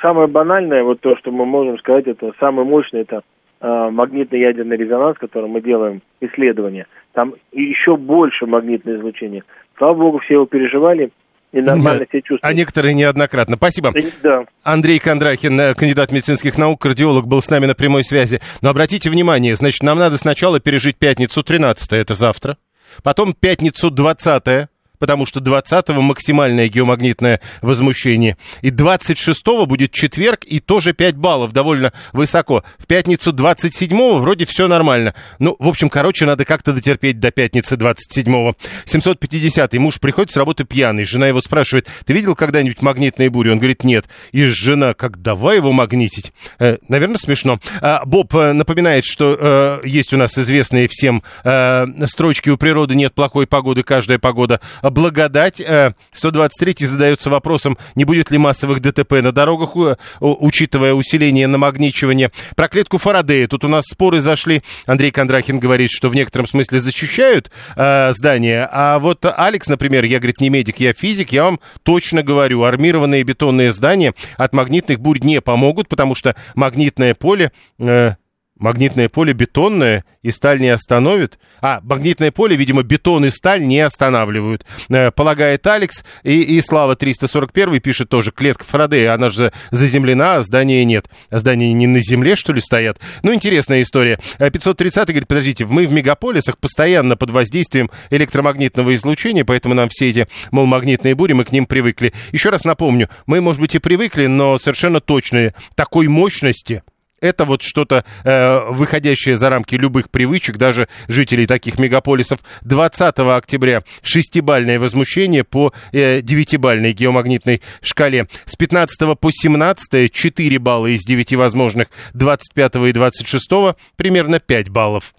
самое банальное, вот то, что мы можем сказать, это самое мощное, это э, магнитный ядерный резонанс, который мы делаем исследования. Там еще больше магнитное излучение. Слава богу, все его переживали и нормально себя чувствуют.
А некоторые неоднократно. Спасибо. Да. Андрей Кондрахин, э, кандидат медицинских наук, кардиолог, был с нами на прямой связи. Но обратите внимание, значит, нам надо сначала пережить пятницу 13 это завтра, потом пятницу 20 потому что 20-го максимальное геомагнитное возмущение. И 26-го будет четверг, и тоже 5 баллов, довольно высоко. В пятницу 27-го вроде все нормально. Ну, в общем, короче, надо как-то дотерпеть до пятницы 27-го. 750-й муж приходит с работы пьяный. Жена его спрашивает, ты видел когда-нибудь магнитные бури? Он говорит, нет. И жена, как давай его магнитить? Э, наверное, смешно. А, Боб э, напоминает, что э, есть у нас известные всем э, строчки «У природы нет плохой погоды, каждая погода благодать. 123 э, задается вопросом, не будет ли массовых ДТП на дорогах, учитывая усиление намагничивания. Про клетку Фарадея. Тут у нас споры зашли. Андрей Кондрахин говорит, что в некотором смысле защищают э, здание. А вот Алекс, например, я, говорит, не медик, я физик, я вам точно говорю, армированные бетонные здания от магнитных бурь не помогут, потому что магнитное поле... Э, Магнитное поле бетонное и сталь не остановит. А, магнитное поле, видимо, бетон и сталь не останавливают. Э, полагает Алекс. И, и Слава 341 пишет тоже, клетка Фарадея, она же заземлена, а здания нет. А здания не на земле, что ли, стоят? Ну, интересная история. 530 э, говорит, подождите, мы в мегаполисах постоянно под воздействием электромагнитного излучения, поэтому нам все эти, мол, магнитные бури, мы к ним привыкли. Еще раз напомню, мы, может быть, и привыкли, но совершенно точно такой мощности это вот что-то э, выходящее за рамки любых привычек, даже жителей таких мегаполисов. 20 октября шестибальное возмущение по э, девятибальной геомагнитной шкале. С 15 по 17 4 балла из 9 возможных, 25 и 26 примерно 5 баллов.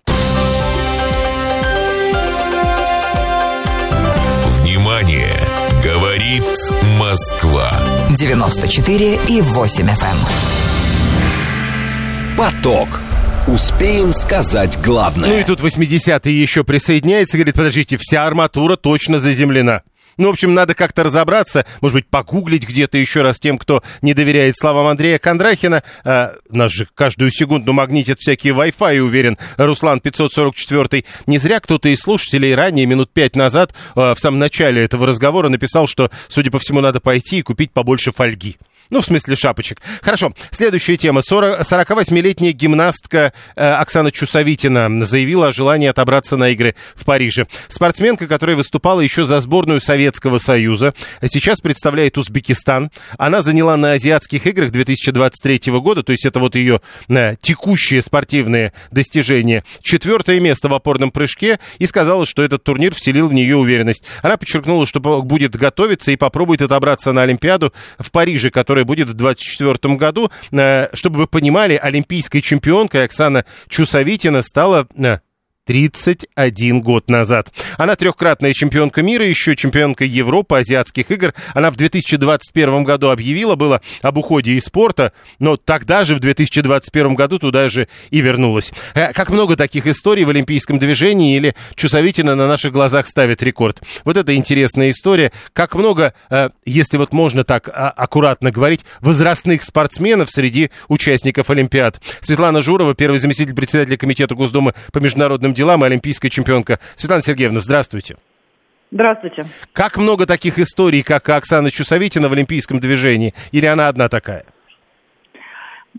Внимание! Говорит Москва. 94 и 8 FM. Поток. Успеем сказать главное.
Ну и тут 80-й еще присоединяется, говорит, подождите, вся арматура точно заземлена. Ну, в общем, надо как-то разобраться, может быть, погуглить где-то еще раз тем, кто не доверяет словам Андрея Кондрахина. А, нас же каждую секунду магнитят всякие Wi-Fi, уверен Руслан 544. Не зря кто-то из слушателей ранее, минут пять назад, а, в самом начале этого разговора написал, что, судя по всему, надо пойти и купить побольше фольги. Ну, в смысле шапочек. Хорошо, следующая тема. 48-летняя гимнастка э, Оксана Чусовитина заявила о желании отобраться на игры в Париже. Спортсменка, которая выступала еще за сборную Советского Союза, сейчас представляет Узбекистан. Она заняла на Азиатских играх 2023 года, то есть это вот ее э, текущие спортивные достижения. Четвертое место в опорном прыжке и сказала, что этот турнир вселил в нее уверенность. Она подчеркнула, что будет готовиться и попробует отобраться на Олимпиаду в Париже, который которая будет в 2024 году. Э, чтобы вы понимали, олимпийской чемпионкой Оксана Чусовитина стала э, 31 год назад. Она трехкратная чемпионка мира, еще чемпионка Европы, азиатских игр. Она в 2021 году объявила было об уходе из спорта, но тогда же, в 2021 году, туда же и вернулась. Э, как много таких историй в олимпийском движении или Чусовитина на наших глазах ставит рекорд. Вот это интересная история. Как много, э, если вот можно так а, аккуратно говорить, возрастных спортсменов среди участников Олимпиад. Светлана Журова, первый заместитель председателя Комитета Госдумы по международным международным делам и олимпийская чемпионка. Светлана Сергеевна, здравствуйте.
Здравствуйте.
Как много таких историй, как Оксана Чусовитина в олимпийском движении? Или она одна такая?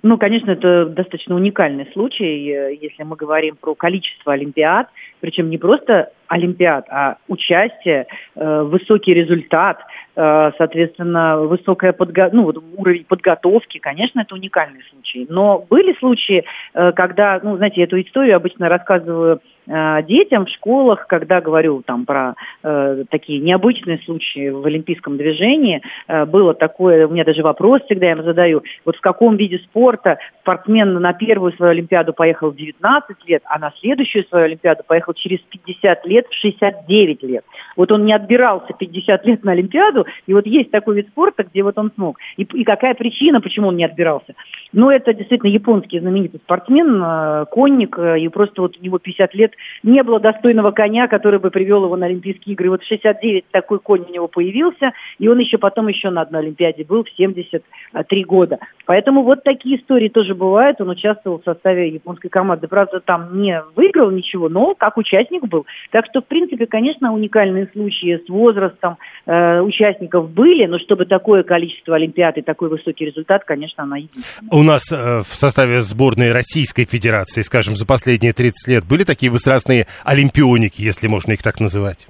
Ну, конечно, это достаточно уникальный случай, э, если мы говорим про количество олимпиад, причем не просто олимпиад, а участие, э, высокий результат, соответственно, высокая подго... ну, вот уровень подготовки, конечно, это уникальный случай. Но были случаи, когда, ну, знаете, эту историю обычно рассказываю Э, детям в школах, когда говорю там про э, такие необычные случаи в олимпийском движении, э, было такое, у меня даже вопрос всегда я им задаю, вот в каком виде спорта спортсмен на первую свою Олимпиаду поехал в 19 лет, а на следующую свою Олимпиаду поехал через 50 лет в 69 лет. Вот он не отбирался 50 лет на Олимпиаду, и вот есть такой вид спорта, где вот он смог. И, и какая причина, почему он не отбирался? Ну, это действительно японский знаменитый спортсмен, э, конник, э, и просто вот у него 50 лет не было достойного коня, который бы привел его на Олимпийские игры. Вот в 69 такой конь у него появился, и он еще потом еще на одной Олимпиаде был в 73 года. Поэтому вот такие истории тоже бывают. Он участвовал в составе японской команды. Правда, там не выиграл ничего, но как участник был. Так что, в принципе, конечно, уникальные случаи с возрастом э, участников были, но чтобы такое количество Олимпиад и такой высокий результат, конечно, она.
У нас э, в составе сборной Российской Федерации, скажем, за последние 30 лет были такие выстрастные олимпионики, если можно их так называть?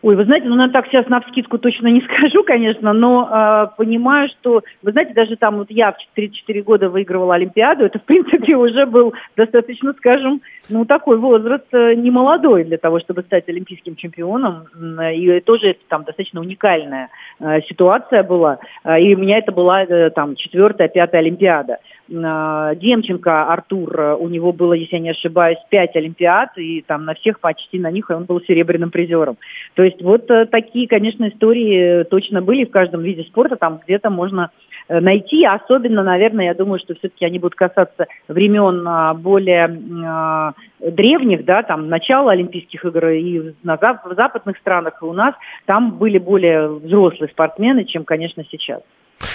Ой, вы знаете, ну, на так сейчас на вскидку точно не скажу, конечно, но э, понимаю, что, вы знаете, даже там вот я в 34 года выигрывала Олимпиаду, это, в принципе, уже был достаточно, скажем, ну, такой возраст э, немолодой для того, чтобы стать олимпийским чемпионом, и тоже там достаточно уникальная э, ситуация была, э, и у меня это была э, там четвертая, пятая Олимпиада. Э, Демченко Артур, э, у него было, если я не ошибаюсь, пять Олимпиад, и там на всех почти на них он был серебряным призером. То есть вот э, такие, конечно, истории точно были в каждом виде спорта, там где-то можно найти, особенно, наверное, я думаю, что все-таки они будут касаться времен а, более а, древних, да, там, начала Олимпийских игр и на в западных странах, и у нас, там были более взрослые спортсмены, чем, конечно, сейчас.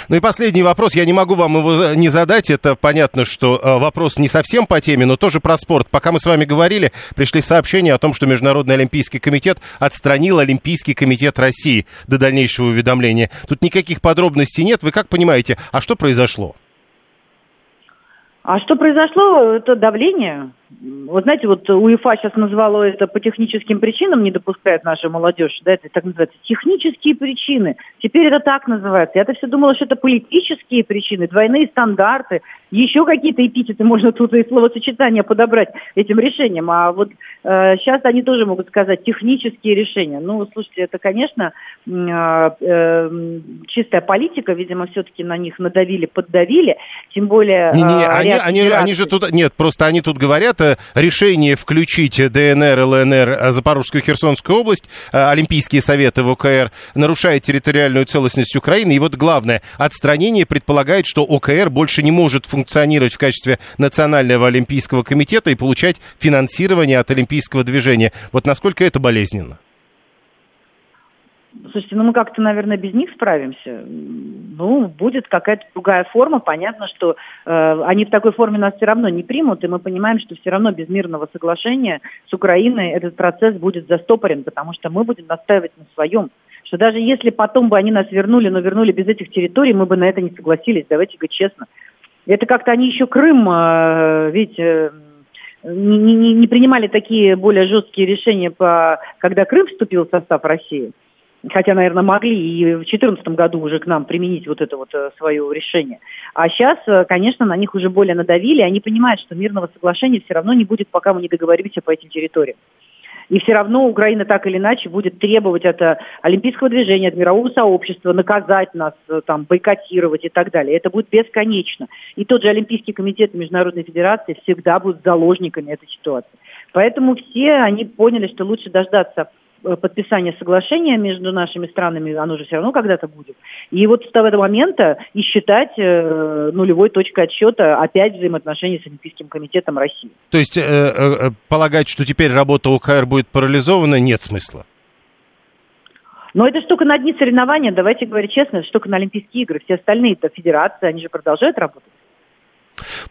Ну и последний вопрос, я не могу вам его не задать, это понятно, что э, вопрос не совсем по теме, но тоже про спорт. Пока мы с вами говорили, пришли сообщения о том, что Международный Олимпийский комитет отстранил Олимпийский комитет России до дальнейшего уведомления. Тут никаких подробностей нет, вы как понимаете, а что произошло?
А что произошло? Это давление. Вот знаете, вот УЕФА сейчас назвала это по техническим причинам, не допускает наша молодежь, да, это так называется, технические причины. Теперь это так называется. Я-то все думала, что это политические причины, двойные стандарты, еще какие-то эпитеты можно тут и словосочетания подобрать этим решением. А вот э, сейчас они тоже могут сказать технические решения. Ну, слушайте, это, конечно, э, э, чистая политика, видимо, все-таки на них надавили, поддавили, тем более...
Не, не, они, они, они же тут... Нет, просто они тут говорят, это решение включить ДНР, ЛНР, э, Запорожскую и Херсонскую область, э, Олимпийские советы ВКР, нарушает территориальную целостность Украины. И вот главное, отстранение предполагает, что ОКР больше не может функционировать в качестве Национального Олимпийского комитета и получать финансирование от Олимпийского движения. Вот насколько это болезненно?
Слушайте, ну мы как-то, наверное, без них справимся. Ну, будет какая-то другая форма. Понятно, что э, они в такой форме нас все равно не примут, и мы понимаем, что все равно без мирного соглашения с Украиной этот процесс будет застопорен, потому что мы будем настаивать на своем. Что даже если потом бы они нас вернули, но вернули без этих территорий, мы бы на это не согласились. Давайте говорить честно. Это как-то они еще Крым, э, видите, не, не, не принимали такие более жесткие решения, по, когда Крым вступил в состав России хотя, наверное, могли и в 2014 году уже к нам применить вот это вот э, свое решение. А сейчас, э, конечно, на них уже более надавили, они понимают, что мирного соглашения все равно не будет, пока мы не договоримся по этим территориям. И все равно Украина так или иначе будет требовать от э, олимпийского движения, от мирового сообщества наказать нас, там, бойкотировать и так далее. Это будет бесконечно. И тот же Олимпийский комитет Международной Федерации всегда будут заложниками этой ситуации. Поэтому все они поняли, что лучше дождаться подписания соглашения между нашими странами, оно же все равно когда-то будет. И вот с того момента и считать э, нулевой точкой отсчета опять взаимоотношения с Олимпийским комитетом России.
То есть э, э, полагать, что теперь работа ОКР будет парализована, нет смысла?
Но это штука на дни соревнования, давайте говорить честно, это штука на Олимпийские игры. Все остальные-то федерации, они же продолжают работать.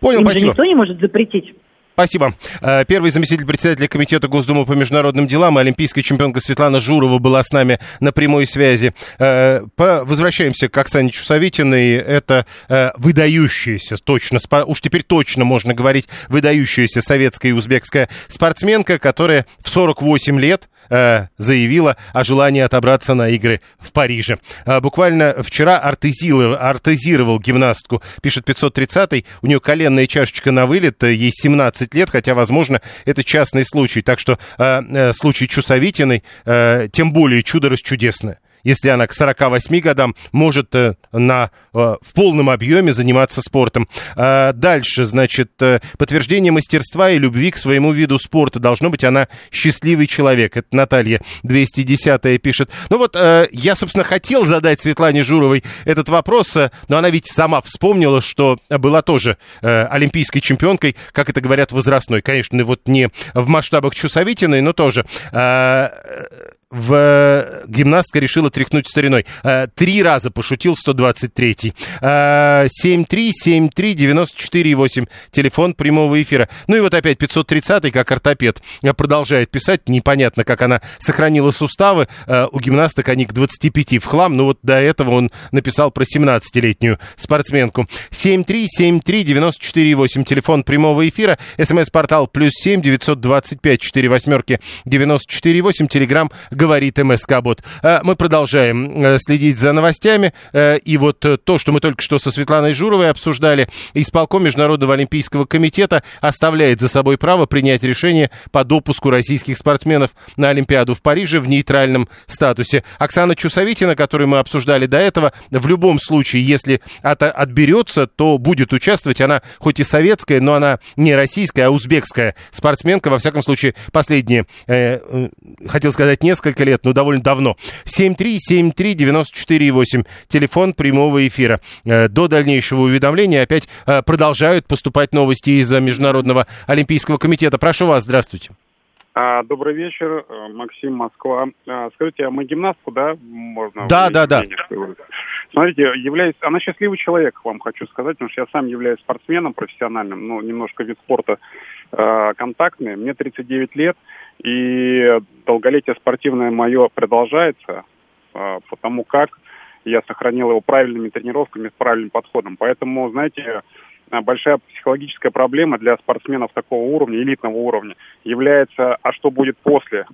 Понял,
Им
спасибо.
же никто не может запретить.
Спасибо. Э, первый заместитель председателя Комитета Госдумы по международным делам и олимпийская чемпионка Светлана Журова была с нами на прямой связи. Э, возвращаемся к Оксане Чусовитиной. Это э, выдающаяся, точно, уж теперь точно можно говорить, выдающаяся советская и узбекская спортсменка, которая в 48 лет э, заявила о желании отобраться на игры в Париже. Э, буквально вчера артезировал, артезировал гимнастку, пишет 530-й, у нее коленная чашечка на вылет, ей 17 лет, хотя, возможно, это частный случай. Так что э, э, случай Чусовитиной, э, тем более чудо расчудесное если она к 48 годам может э, на, э, в полном объеме заниматься спортом. А дальше, значит, э, подтверждение мастерства и любви к своему виду спорта. Должно быть, она счастливый человек. Это Наталья 210 пишет. Ну вот, я, собственно, хотел задать Светлане Журовой этот вопрос, но она ведь сама вспомнила, что была тоже олимпийской чемпионкой, как это говорят, возрастной. Конечно, вот не в масштабах Чусовитиной, но тоже в э, гимнастка решила тряхнуть стариной. Э, три раза пошутил 123-й. 7373948, телефон прямого эфира. Ну и вот опять 530-й, как ортопед, э, продолжает писать. Непонятно, как она сохранила суставы. У гимнасток они к 25 в хлам. Ну вот до этого он написал про 17-летнюю спортсменку. 7373948, телефон прямого эфира. СМС-портал плюс 7 925 4 восьмерки 94 Телеграмм говорит МСК-бот. А, мы продолжаем э, следить за новостями. Э, и вот э, то, что мы только что со Светланой Журовой обсуждали, исполком Международного олимпийского комитета оставляет за собой право принять решение по допуску российских спортсменов на Олимпиаду в Париже в нейтральном статусе. Оксана Чусовитина, которую мы обсуждали до этого, в любом случае, если это отберется, то будет участвовать. Она хоть и советская, но она не российская, а узбекская спортсменка. Во всяком случае, последние, э, хотел сказать, несколько несколько лет, но довольно давно. 7373948, телефон прямого эфира. Э, до дальнейшего уведомления опять э, продолжают поступать новости из Международного Олимпийского комитета. Прошу вас, здравствуйте.
А, добрый вечер, э, Максим, Москва. А, скажите, а мы гимнастку, да, можно?
Да, да, да.
Смотрите, являюсь, она счастливый человек, вам хочу сказать, потому что я сам являюсь спортсменом профессиональным, ну, немножко вид спорта э, контактный. Мне 39 лет, и долголетие спортивное мое продолжается, а, потому как я сохранил его правильными тренировками, с правильным подходом. Поэтому, знаете, большая психологическая проблема для спортсменов такого уровня, элитного уровня, является, а что будет после,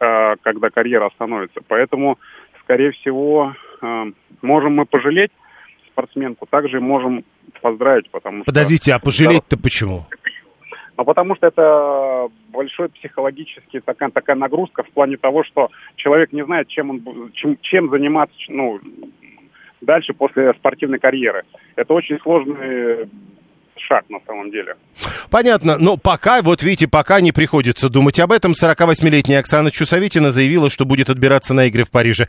а, когда карьера остановится. Поэтому, скорее всего, а, можем мы пожалеть спортсменку, также можем поздравить, потому
Подождите, что... Подождите, а пожалеть-то почему?
Ну, потому что это большой психологический такая, такая нагрузка в плане того, что человек не знает, чем он чем, чем заниматься, ну, дальше после спортивной карьеры. Это очень сложный шаг на самом деле.
Понятно, но пока, вот видите, пока не приходится думать об этом. 48-летняя Оксана Чусовитина заявила, что будет отбираться на игры в Париже.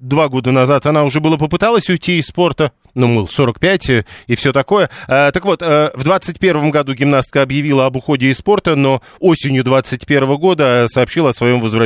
Два года назад она уже была попыталась уйти из спорта, ну, мол, 45 и все такое. А, так вот, а, в 21 году гимнастка объявила об уходе из спорта, но осенью 21 года сообщила о своем возвращении